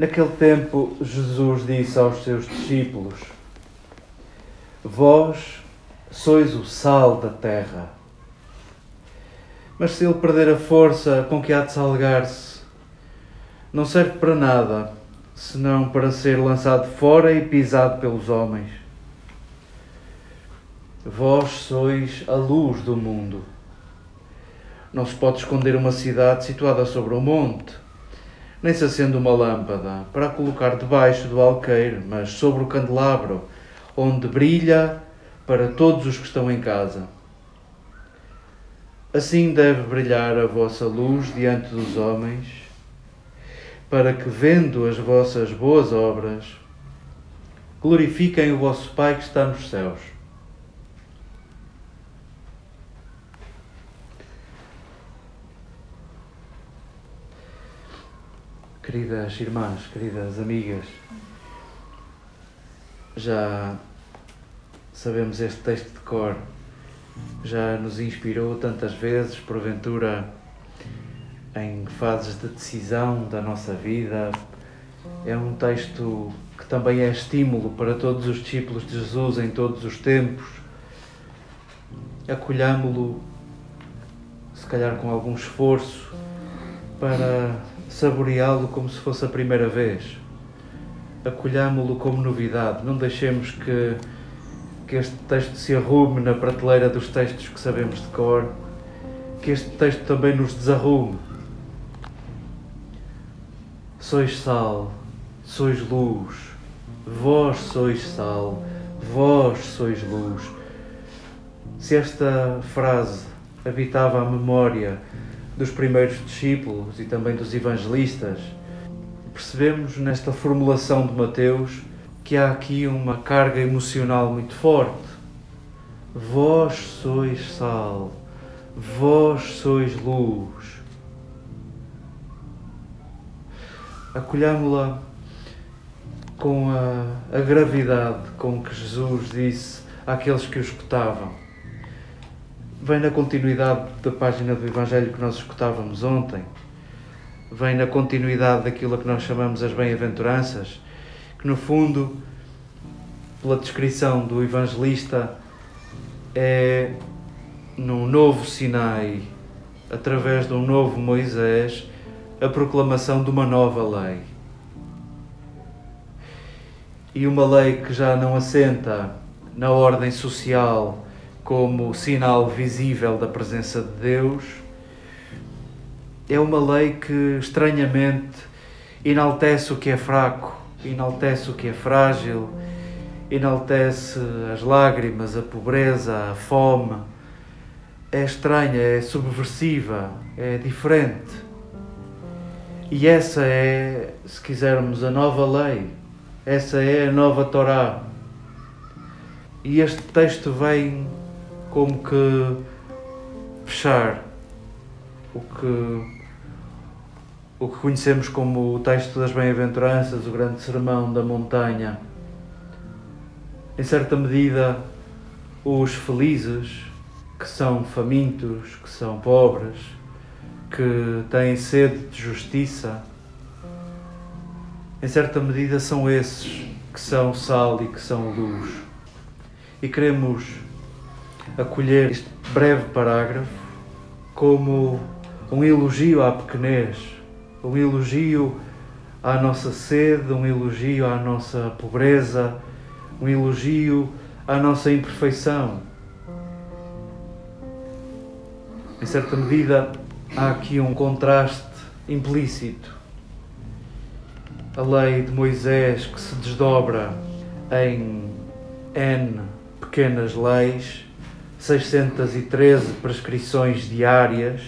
Naquele tempo, Jesus disse aos seus discípulos: Vós sois o sal da terra. Mas se ele perder a força com que há de salgar-se, não serve para nada, senão para ser lançado fora e pisado pelos homens. Vós sois a luz do mundo. Não se pode esconder uma cidade situada sobre um monte nem se acende uma lâmpada para colocar debaixo do alqueire, mas sobre o candelabro, onde brilha para todos os que estão em casa. Assim deve brilhar a vossa luz diante dos homens, para que, vendo as vossas boas obras, glorifiquem o vosso Pai que está nos céus. Queridas irmãs, queridas amigas, já sabemos este texto de cor, já nos inspirou tantas vezes, porventura, em fases de decisão da nossa vida. É um texto que também é estímulo para todos os discípulos de Jesus em todos os tempos. Acolhamo-lo, se calhar com algum esforço, para saboreá-lo como se fosse a primeira vez. Acolhamo-lo como novidade. Não deixemos que, que este texto se arrume na prateleira dos textos que sabemos de cor. Que este texto também nos desarrume. Sois sal, sois luz. Vós sois sal, vós sois luz. Se esta frase habitava a memória dos primeiros discípulos e também dos evangelistas, percebemos nesta formulação de Mateus que há aqui uma carga emocional muito forte. Vós sois sal, vós sois luz. Acolhamo-la com a, a gravidade com que Jesus disse àqueles que o escutavam vem na continuidade da página do Evangelho que nós escutávamos ontem, vem na continuidade daquilo que nós chamamos as bem-aventuranças, que no fundo, pela descrição do evangelista, é num novo Sinai, através de um novo Moisés, a proclamação de uma nova lei. E uma lei que já não assenta na ordem social como sinal visível da presença de Deus, é uma lei que estranhamente enaltece o que é fraco, enaltece o que é frágil, enaltece as lágrimas, a pobreza, a fome. É estranha, é subversiva, é diferente. E essa é, se quisermos, a nova lei. Essa é a nova Torá. E este texto vem como que fechar o que o que conhecemos como o texto das bem-aventuranças, o grande sermão da montanha. Em certa medida, os felizes, que são famintos, que são pobres, que têm sede de justiça, em certa medida são esses que são sal e que são luz. E queremos acolher este breve parágrafo como um elogio à pequenez, um elogio à nossa sede, um elogio à nossa pobreza, um elogio à nossa imperfeição. Em certa medida, há aqui um contraste implícito. A lei de Moisés que se desdobra em N pequenas leis 613 prescrições diárias,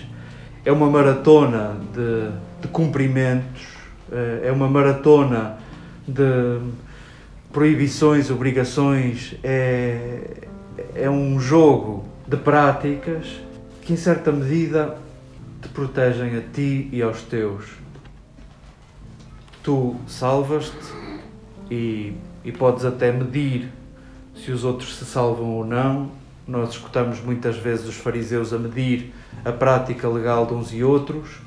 é uma maratona de, de cumprimentos, eh, é uma maratona de proibições, obrigações, é, é um jogo de práticas que, em certa medida, te protegem a ti e aos teus. Tu salvas-te e, e podes até medir se os outros se salvam ou não, nós escutamos muitas vezes os fariseus a medir a prática legal de uns e outros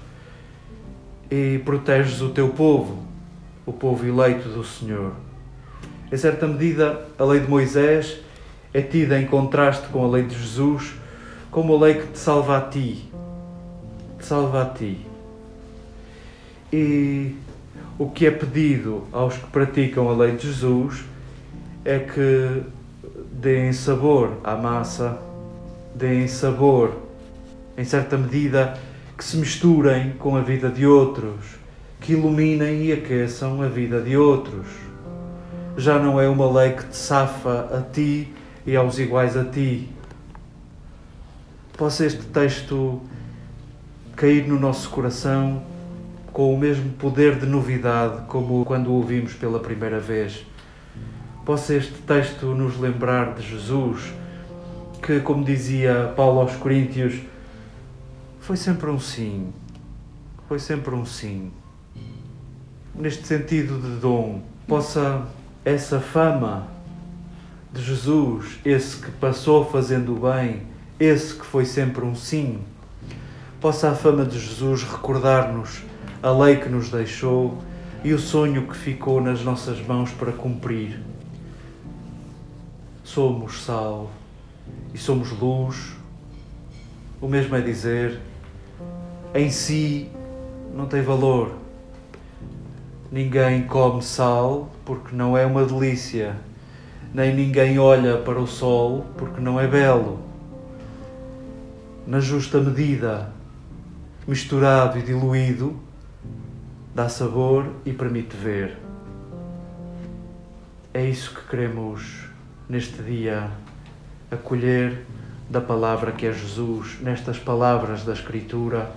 e proteges o teu povo. o povo eleito do Senhor. Em certa medida, a lei de Moisés é tida em contraste com a lei de Jesus como a lei que te salva a ti. Te salva a ti. E o que é pedido aos que praticam a lei de Jesus é que deem sabor à massa, deem sabor, em certa medida, que se misturem com a vida de outros, que iluminem e aqueçam a vida de outros. Já não é uma lei que te safa a ti e aos iguais a ti. Possa este texto cair no nosso coração com o mesmo poder de novidade como quando o ouvimos pela primeira vez. Possa este texto nos lembrar de Jesus, que, como dizia Paulo aos Coríntios, foi sempre um sim. Foi sempre um sim. Neste sentido de dom, possa essa fama de Jesus, esse que passou fazendo o bem, esse que foi sempre um sim, possa a fama de Jesus recordar-nos a lei que nos deixou e o sonho que ficou nas nossas mãos para cumprir. Somos sal e somos luz. O mesmo é dizer, em si não tem valor. Ninguém come sal porque não é uma delícia, nem ninguém olha para o sol porque não é belo. Na justa medida, misturado e diluído, dá sabor e permite ver. É isso que queremos neste dia acolher da palavra que é Jesus, nestas palavras da Escritura.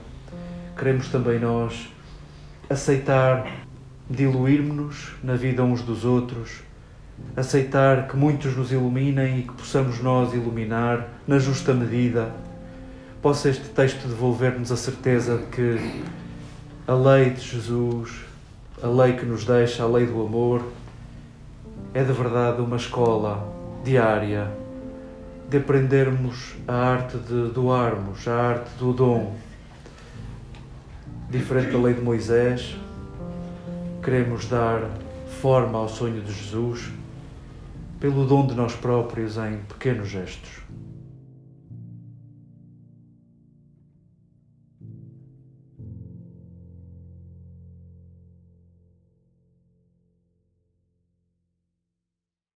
Queremos também nós aceitar diluirmos-nos na vida uns dos outros, aceitar que muitos nos iluminem e que possamos nós iluminar na justa medida. Possa este texto devolver-nos a certeza de que a lei de Jesus, a lei que nos deixa, a lei do amor, é de verdade uma escola diária de aprendermos a arte de doarmos, a arte do dom. Diferente da lei de Moisés, queremos dar forma ao sonho de Jesus pelo dom de nós próprios em pequenos gestos.